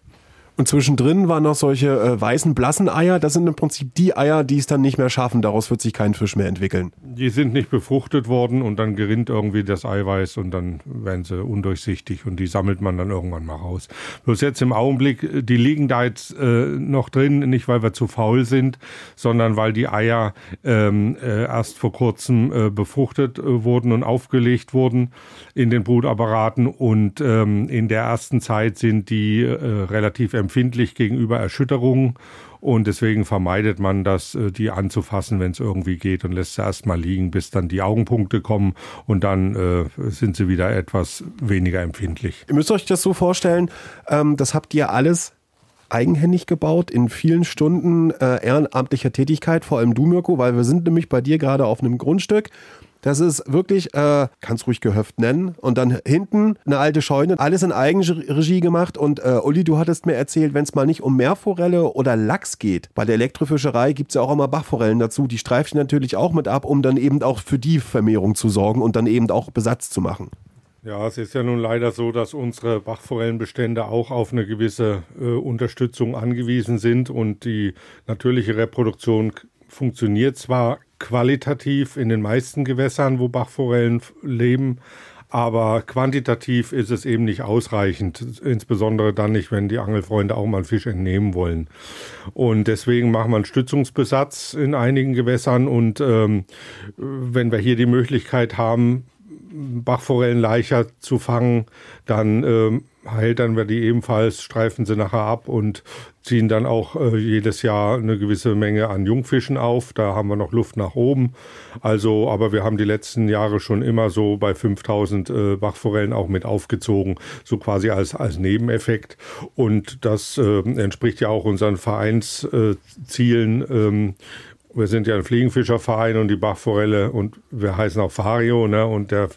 Und zwischendrin waren noch solche äh, weißen, blassen Eier. Das sind im Prinzip die Eier, die es dann nicht mehr schaffen. Daraus wird sich kein Fisch mehr entwickeln. Die sind nicht befruchtet worden und dann gerinnt irgendwie das Eiweiß und dann werden sie undurchsichtig und die sammelt man dann irgendwann mal raus. Bloß jetzt im Augenblick, die liegen da jetzt äh, noch drin, nicht weil wir zu faul sind, sondern weil die Eier ähm, äh, erst vor kurzem äh, befruchtet äh, wurden und aufgelegt wurden in den Brutapparaten und ähm, in der ersten Zeit sind die äh, relativ empfindlich gegenüber Erschütterungen. Und deswegen vermeidet man das, äh, die anzufassen, wenn es irgendwie geht und lässt sie erstmal liegen, bis dann die Augenpunkte kommen. Und dann äh, sind sie wieder etwas weniger empfindlich. Ihr müsst euch das so vorstellen, ähm, das habt ihr alles eigenhändig gebaut, in vielen Stunden äh, ehrenamtlicher Tätigkeit, vor allem du, Mirko, weil wir sind nämlich bei dir gerade auf einem Grundstück das ist wirklich, äh, kannst ruhig Gehöft nennen. Und dann hinten eine alte Scheune, alles in Eigenregie gemacht. Und äh, Uli, du hattest mir erzählt, wenn es mal nicht um Meerforelle oder Lachs geht, bei der Elektrofischerei gibt es ja auch immer Bachforellen dazu. Die streife ich natürlich auch mit ab, um dann eben auch für die Vermehrung zu sorgen und dann eben auch Besatz zu machen. Ja, es ist ja nun leider so, dass unsere Bachforellenbestände auch auf eine gewisse äh, Unterstützung angewiesen sind und die natürliche Reproduktion funktioniert zwar qualitativ in den meisten Gewässern, wo Bachforellen leben, aber quantitativ ist es eben nicht ausreichend, insbesondere dann nicht, wenn die Angelfreunde auch mal einen Fisch entnehmen wollen. Und deswegen machen wir einen Stützungsbesatz in einigen Gewässern und ähm, wenn wir hier die Möglichkeit haben, Bachforellenleicher zu fangen, dann ähm, dann wir die ebenfalls, streifen sie nachher ab und ziehen dann auch äh, jedes Jahr eine gewisse Menge an Jungfischen auf. Da haben wir noch Luft nach oben. Also, aber wir haben die letzten Jahre schon immer so bei 5000 äh, Bachforellen auch mit aufgezogen, so quasi als, als Nebeneffekt. Und das äh, entspricht ja auch unseren Vereinszielen. Ähm, wir sind ja ein Fliegenfischerverein und die Bachforelle und wir heißen auch Fario, ne? Und der,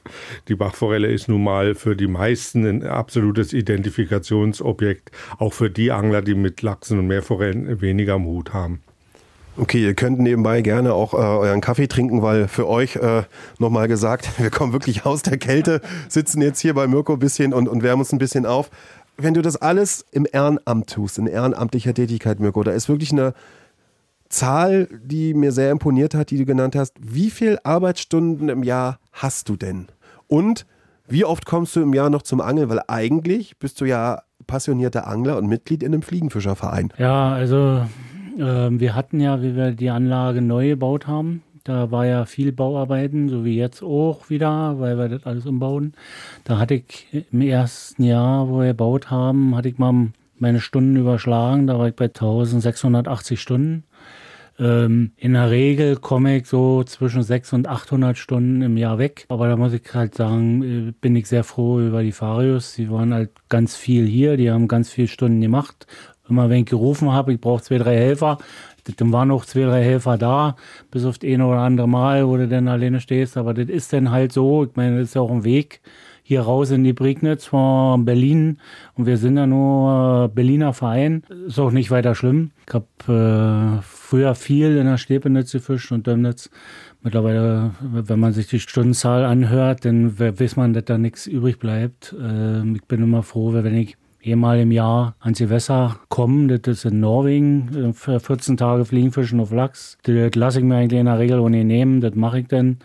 die Bachforelle ist nun mal für die meisten ein absolutes Identifikationsobjekt, auch für die Angler, die mit Lachsen und Meerforellen weniger am Hut haben. Okay, ihr könnt nebenbei gerne auch äh, euren Kaffee trinken, weil für euch äh, nochmal gesagt, wir kommen wirklich aus der Kälte, sitzen jetzt hier bei Mirko ein bisschen und, und wärmen uns ein bisschen auf. Wenn du das alles im Ehrenamt tust, in ehrenamtlicher Tätigkeit, Mirko, da ist wirklich eine, Zahl, die mir sehr imponiert hat, die du genannt hast. Wie viele Arbeitsstunden im Jahr hast du denn? Und wie oft kommst du im Jahr noch zum Angeln? Weil eigentlich bist du ja passionierter Angler und Mitglied in einem Fliegenfischerverein. Ja, also äh, wir hatten ja, wie wir die Anlage neu gebaut haben, da war ja viel Bauarbeiten, so wie jetzt auch wieder, weil wir das alles umbauen. Da hatte ich im ersten Jahr, wo wir gebaut haben, hatte ich mal meine Stunden überschlagen. Da war ich bei 1680 Stunden. Ähm, in der Regel komme ich so zwischen 600 und 800 Stunden im Jahr weg. Aber da muss ich halt sagen, äh, bin ich sehr froh über die Farius. Die waren halt ganz viel hier, die haben ganz viele Stunden gemacht. Immer wenn ich gerufen habe, ich brauche zwei, drei Helfer, dann waren noch zwei, drei Helfer da, bis auf das eine oder andere Mal, wo du dann alleine stehst. Aber das ist dann halt so. Ich meine, das ist ja auch ein Weg hier raus in die Prignitz von Berlin und wir sind ja nur Berliner Verein. Ist auch nicht weiter schlimm. Ich habe äh, früher viel in der Stepenitz gefischt und Dömnitz. Mittlerweile, wenn man sich die Stundenzahl anhört, dann weiß man, dass da nichts übrig bleibt. Äh, ich bin immer froh, wenn ich einmal im Jahr ans Gewässer komme. Das ist in Norwegen, für 14 Tage Fliegenfischen auf Lachs. Das lasse ich mir eigentlich in der Regel ohne nehmen, das mache ich dann.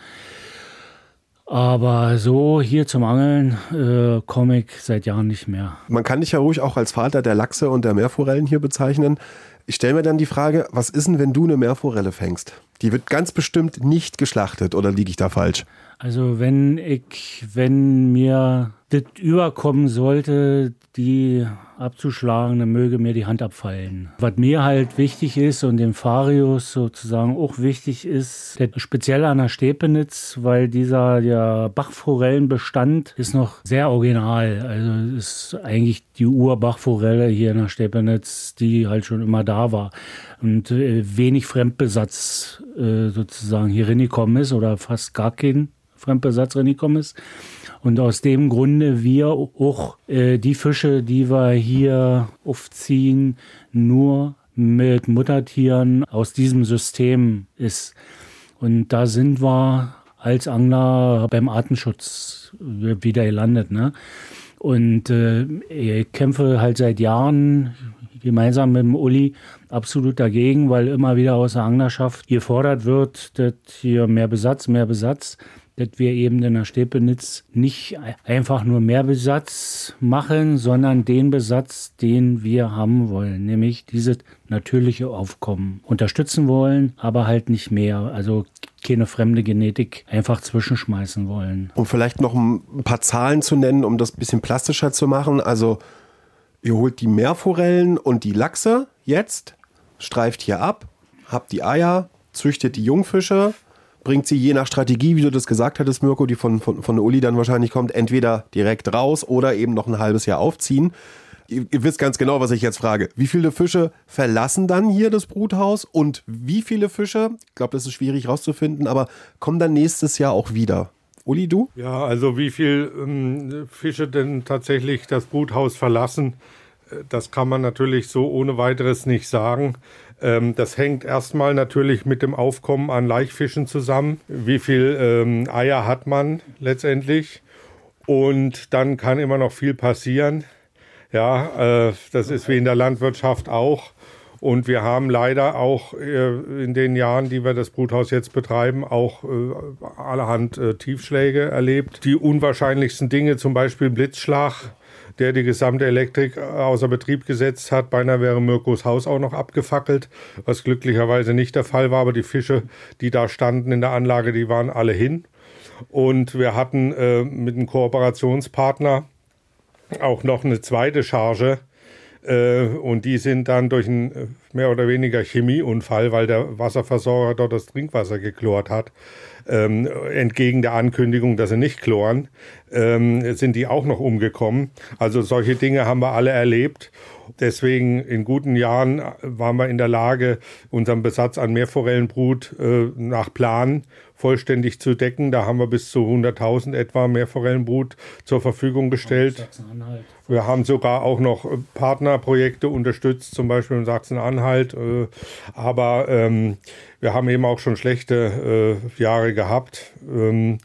Aber so hier zum Angeln äh, komme ich seit Jahren nicht mehr. Man kann dich ja ruhig auch als Vater der Lachse und der Meerforellen hier bezeichnen. Ich stelle mir dann die Frage, was ist denn, wenn du eine Meerforelle fängst? Die wird ganz bestimmt nicht geschlachtet oder liege ich da falsch? Also wenn ich, wenn mir das überkommen sollte, die abzuschlagen, dann möge mir die Hand abfallen. Was mir halt wichtig ist und dem Farius sozusagen auch wichtig ist, speziell an der Stepenitz, weil dieser der Bachforellenbestand ist noch sehr original. Also ist eigentlich die Urbachforelle hier in der Stepenitz, die halt schon immer da war und äh, wenig Fremdbesatz äh, sozusagen hier reingekommen ist oder fast gar kein Fremdbesatz reingekommen ist. Und aus dem Grunde wir auch äh, die Fische, die wir hier aufziehen, nur mit Muttertieren aus diesem System ist. Und da sind wir als Angler beim Artenschutz wieder gelandet. Ne? Und äh, ich kämpfe halt seit Jahren gemeinsam mit dem Uli absolut dagegen, weil immer wieder aus der Anglerschaft gefordert wird, dass hier mehr Besatz, mehr Besatz dass wir eben in der Stepenitz nicht einfach nur mehr Besatz machen, sondern den Besatz, den wir haben wollen, nämlich dieses natürliche Aufkommen unterstützen wollen, aber halt nicht mehr. Also keine fremde Genetik einfach zwischenschmeißen wollen. Um vielleicht noch ein paar Zahlen zu nennen, um das ein bisschen plastischer zu machen. Also ihr holt die Meerforellen und die Lachse jetzt, streift hier ab, habt die Eier, züchtet die Jungfische, bringt sie je nach Strategie, wie du das gesagt hattest, Mirko, die von, von, von Uli dann wahrscheinlich kommt, entweder direkt raus oder eben noch ein halbes Jahr aufziehen. Ihr, ihr wisst ganz genau, was ich jetzt frage. Wie viele Fische verlassen dann hier das Bruthaus und wie viele Fische, ich glaube, das ist schwierig rauszufinden, aber kommen dann nächstes Jahr auch wieder? Uli, du? Ja, also wie viele ähm, Fische denn tatsächlich das Bruthaus verlassen, das kann man natürlich so ohne weiteres nicht sagen. Ähm, das hängt erstmal natürlich mit dem Aufkommen an Laichfischen zusammen. Wie viel ähm, Eier hat man letztendlich? Und dann kann immer noch viel passieren. Ja, äh, das ist wie in der Landwirtschaft auch. Und wir haben leider auch äh, in den Jahren, die wir das Bruthaus jetzt betreiben, auch äh, allerhand Tiefschläge erlebt. Die unwahrscheinlichsten Dinge, zum Beispiel Blitzschlag, der die gesamte Elektrik außer Betrieb gesetzt hat. Beinahe wäre Mirkos Haus auch noch abgefackelt, was glücklicherweise nicht der Fall war. Aber die Fische, die da standen in der Anlage, die waren alle hin. Und wir hatten äh, mit einem Kooperationspartner auch noch eine zweite Charge äh, und die sind dann durch einen äh, mehr oder weniger Chemieunfall, weil der Wasserversorger dort das Trinkwasser geklort hat, ähm, entgegen der Ankündigung, dass sie nicht chloren, ähm, sind die auch noch umgekommen. Also solche Dinge haben wir alle erlebt. Deswegen in guten Jahren waren wir in der Lage, unseren Besatz an Meerforellenbrut äh, nach Plan vollständig zu decken. Da haben wir bis zu 100.000 etwa Meerforellenbrut zur Verfügung gestellt. Wir haben sogar auch noch äh, Partnerprojekte unterstützt, zum Beispiel in Sachsen-Anhalt. Äh, aber ähm, wir haben eben auch schon schlechte äh, Jahre gehabt. Ähm,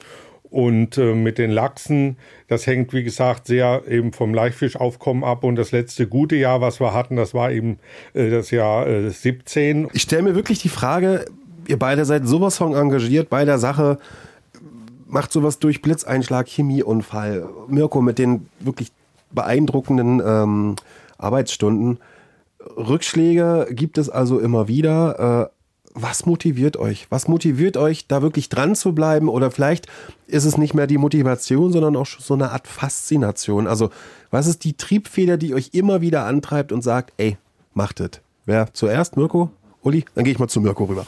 und äh, mit den Lachsen, das hängt wie gesagt sehr eben vom Laichfischaufkommen ab. Und das letzte gute Jahr, was wir hatten, das war eben äh, das Jahr äh, 17. Ich stelle mir wirklich die Frage, ihr beide seid sowas von engagiert bei der Sache. Macht sowas durch Blitzeinschlag, Chemieunfall. Mirko mit den wirklich beeindruckenden ähm, Arbeitsstunden. Rückschläge gibt es also immer wieder. Äh, was motiviert euch? Was motiviert euch, da wirklich dran zu bleiben? Oder vielleicht ist es nicht mehr die Motivation, sondern auch so eine Art Faszination. Also, was ist die Triebfeder, die euch immer wieder antreibt und sagt, ey, macht es? Wer zuerst? Mirko? Uli? Dann gehe ich mal zu Mirko rüber.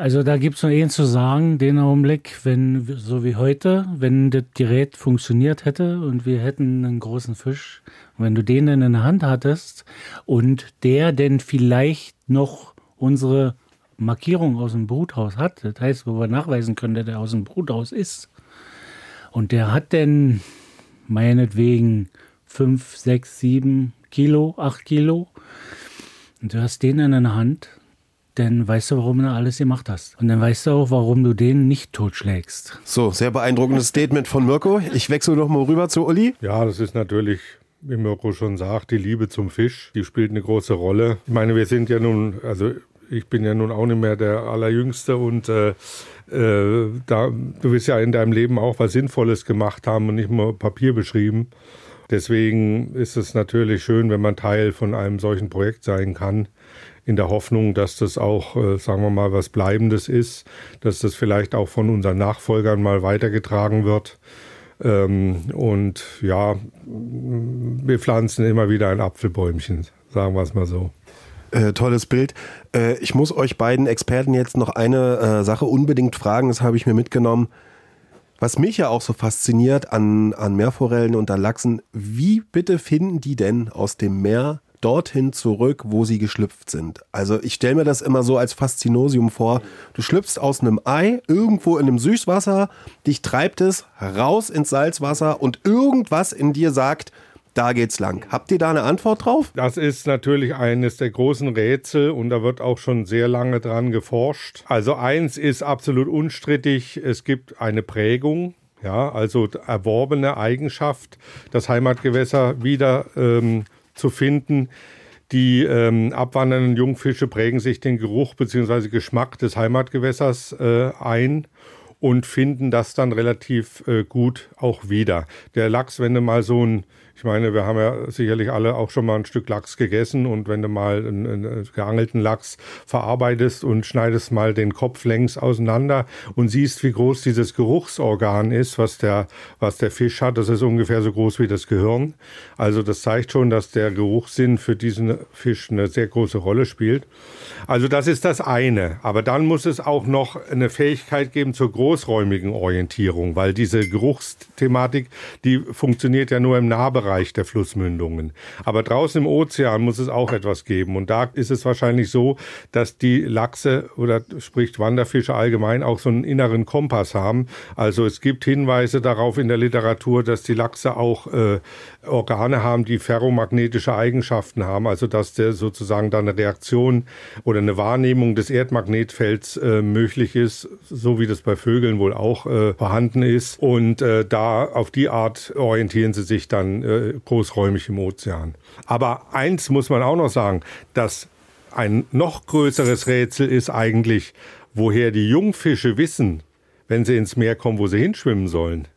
Also da gibt es nur eins zu sagen, den Augenblick, wenn, so wie heute, wenn das Gerät funktioniert hätte und wir hätten einen großen Fisch, wenn du den in der Hand hattest und der denn vielleicht noch unsere Markierung aus dem Bruthaus hat, das heißt, wo wir nachweisen können, dass der aus dem Bruthaus ist, und der hat denn meinetwegen 5, 6, 7 Kilo, 8 Kilo, und du hast den in der Hand, dann weißt du, warum du alles gemacht hast. Und dann weißt du auch, warum du den nicht totschlägst. So, sehr beeindruckendes Statement von Mirko. Ich wechsle noch mal rüber zu Uli. Ja, das ist natürlich wie Mirko schon sagt, die Liebe zum Fisch, die spielt eine große Rolle. Ich meine, wir sind ja nun, also ich bin ja nun auch nicht mehr der Allerjüngste und äh, äh, da, du wirst ja in deinem Leben auch was Sinnvolles gemacht haben und nicht nur Papier beschrieben. Deswegen ist es natürlich schön, wenn man Teil von einem solchen Projekt sein kann in der Hoffnung, dass das auch, äh, sagen wir mal, was Bleibendes ist, dass das vielleicht auch von unseren Nachfolgern mal weitergetragen wird. Ähm, und ja, wir pflanzen immer wieder ein Apfelbäumchen, sagen wir es mal so. Äh, tolles Bild. Äh, ich muss euch beiden Experten jetzt noch eine äh, Sache unbedingt fragen, das habe ich mir mitgenommen. Was mich ja auch so fasziniert an, an Meerforellen und an Lachsen, wie bitte finden die denn aus dem Meer dorthin zurück, wo sie geschlüpft sind. Also ich stelle mir das immer so als Faszinosium vor. Du schlüpfst aus einem Ei irgendwo in einem Süßwasser, dich treibt es raus ins Salzwasser und irgendwas in dir sagt, da geht's lang. Habt ihr da eine Antwort drauf? Das ist natürlich eines der großen Rätsel und da wird auch schon sehr lange dran geforscht. Also eins ist absolut unstrittig, es gibt eine Prägung. Ja, also erworbene Eigenschaft, das Heimatgewässer wieder ähm, zu finden. Die ähm, abwandernden Jungfische prägen sich den Geruch bzw. Geschmack des Heimatgewässers äh, ein und finden das dann relativ äh, gut auch wieder. Der Lachs, wenn du mal so ein ich meine, wir haben ja sicherlich alle auch schon mal ein Stück Lachs gegessen und wenn du mal einen, einen geangelten Lachs verarbeitest und schneidest mal den Kopf längs auseinander und siehst, wie groß dieses Geruchsorgan ist, was der, was der Fisch hat, das ist ungefähr so groß wie das Gehirn. Also das zeigt schon, dass der Geruchssinn für diesen Fisch eine sehr große Rolle spielt. Also das ist das eine. Aber dann muss es auch noch eine Fähigkeit geben zur großräumigen Orientierung, weil diese Geruchsthematik, die funktioniert ja nur im Nahbereich Bereich der Flussmündungen. Aber draußen im Ozean muss es auch etwas geben. Und da ist es wahrscheinlich so, dass die Lachse oder sprich Wanderfische allgemein auch so einen inneren Kompass haben. Also es gibt Hinweise darauf in der Literatur, dass die Lachse auch äh, Organe haben, die ferromagnetische Eigenschaften haben. Also dass der sozusagen da eine Reaktion oder eine Wahrnehmung des Erdmagnetfelds äh, möglich ist, so wie das bei Vögeln wohl auch äh, vorhanden ist. Und äh, da auf die Art orientieren sie sich dann äh, großräumig im Ozean. Aber eins muss man auch noch sagen, dass ein noch größeres Rätsel ist eigentlich, woher die Jungfische wissen, wenn sie ins Meer kommen, wo sie hinschwimmen sollen.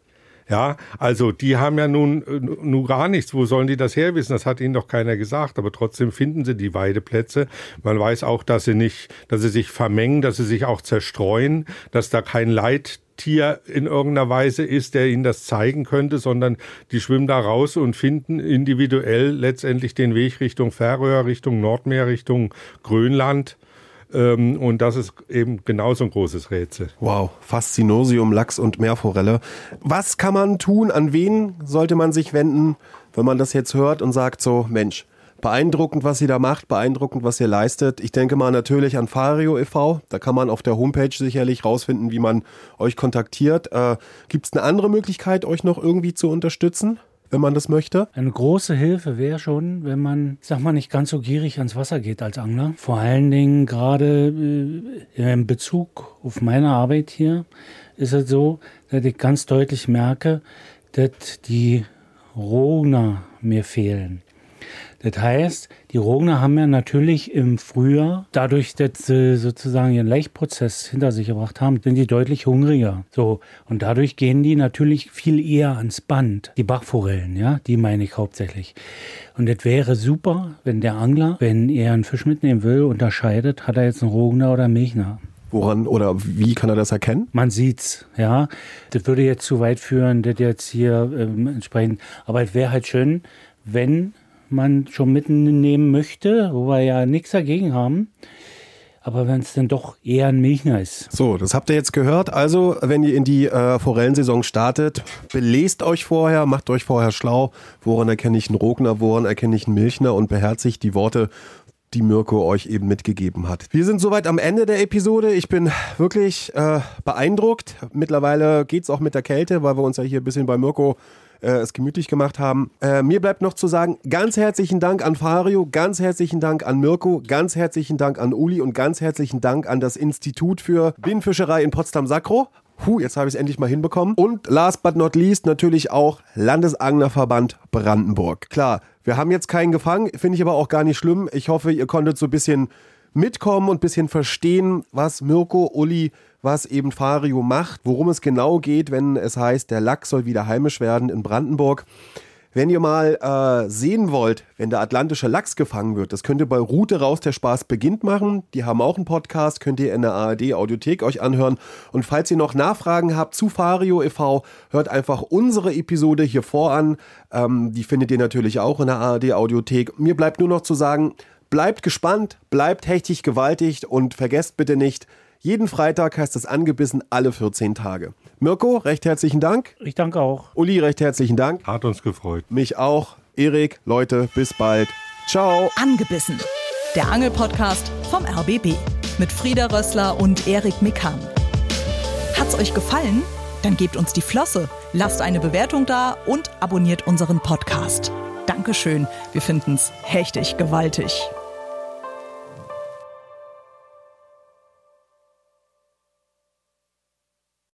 Ja, also die haben ja nun, äh, nun gar nichts. Wo sollen die das herwissen? Das hat ihnen doch keiner gesagt. Aber trotzdem finden sie die Weideplätze. Man weiß auch, dass sie nicht, dass sie sich vermengen, dass sie sich auch zerstreuen, dass da kein Leittier in irgendeiner Weise ist, der ihnen das zeigen könnte, sondern die schwimmen da raus und finden individuell letztendlich den Weg Richtung Färöer, Richtung Nordmeer, Richtung Grönland. Ähm, und das ist eben genauso ein großes Rätsel. Wow, Faszinosium, Lachs und Meerforelle. Was kann man tun? An wen sollte man sich wenden, wenn man das jetzt hört und sagt so, Mensch, beeindruckend, was ihr da macht, beeindruckend, was ihr leistet. Ich denke mal natürlich an Fario e.V. Da kann man auf der Homepage sicherlich rausfinden, wie man euch kontaktiert. Äh, Gibt es eine andere Möglichkeit, euch noch irgendwie zu unterstützen? Wenn man das möchte? Eine große Hilfe wäre schon, wenn man, sag mal, nicht ganz so gierig ans Wasser geht als Angler. Vor allen Dingen gerade äh, in Bezug auf meine Arbeit hier ist es so, dass ich ganz deutlich merke, dass die Rogner mir fehlen. Das heißt, die Rogner haben ja natürlich im Frühjahr, dadurch, dass sie sozusagen ihren Laichprozess hinter sich gebracht haben, sind die deutlich hungriger. So. Und dadurch gehen die natürlich viel eher ans Band. Die Bachforellen, ja, die meine ich hauptsächlich. Und es wäre super, wenn der Angler, wenn er einen Fisch mitnehmen will, unterscheidet, hat er jetzt einen Rogner oder einen Milchner. Woran oder wie kann er das erkennen? Man sieht's, ja. Das würde jetzt zu weit führen, das jetzt hier ähm, entsprechend. Aber es wäre halt schön, wenn man schon mitnehmen möchte, wo wir ja nichts dagegen haben. Aber wenn es dann doch eher ein Milchner ist. So, das habt ihr jetzt gehört. Also, wenn ihr in die äh, Forellensaison startet, belest euch vorher, macht euch vorher schlau. Woran erkenne ich einen Rogner, woran erkenne ich einen Milchner und beherzigt die Worte die Mirko euch eben mitgegeben hat. Wir sind soweit am Ende der Episode. Ich bin wirklich äh, beeindruckt. Mittlerweile geht es auch mit der Kälte, weil wir uns ja hier ein bisschen bei Mirko äh, es gemütlich gemacht haben. Äh, mir bleibt noch zu sagen, ganz herzlichen Dank an Fario, ganz herzlichen Dank an Mirko, ganz herzlichen Dank an Uli und ganz herzlichen Dank an das Institut für Binnenfischerei in Potsdam-Sakro. Puh, jetzt habe ich es endlich mal hinbekommen. Und last but not least natürlich auch Landesanglerverband Brandenburg. Klar, wir haben jetzt keinen gefangen, finde ich aber auch gar nicht schlimm. Ich hoffe, ihr konntet so ein bisschen mitkommen und ein bisschen verstehen, was Mirko, Uli, was eben Fario macht, worum es genau geht, wenn es heißt, der Lachs soll wieder heimisch werden in Brandenburg. Wenn ihr mal äh, sehen wollt, wenn der atlantische Lachs gefangen wird, das könnt ihr bei Route raus, der Spaß beginnt machen. Die haben auch einen Podcast, könnt ihr in der ARD Audiothek euch anhören. Und falls ihr noch Nachfragen habt zu Fario e.V., hört einfach unsere Episode hier voran. Ähm, die findet ihr natürlich auch in der ARD Audiothek. Mir bleibt nur noch zu sagen, bleibt gespannt, bleibt hechtig gewaltigt und vergesst bitte nicht, jeden Freitag heißt es angebissen alle 14 Tage. Mirko, recht herzlichen Dank. Ich danke auch. Uli, recht herzlichen Dank. Hat uns gefreut. Mich auch. Erik, Leute, bis bald. Ciao. Angebissen. Der Angelpodcast vom RBB. Mit Frieda Rössler und Erik Mikan. Hat's euch gefallen? Dann gebt uns die Flosse, lasst eine Bewertung da und abonniert unseren Podcast. Dankeschön. Wir finden's hechtig gewaltig.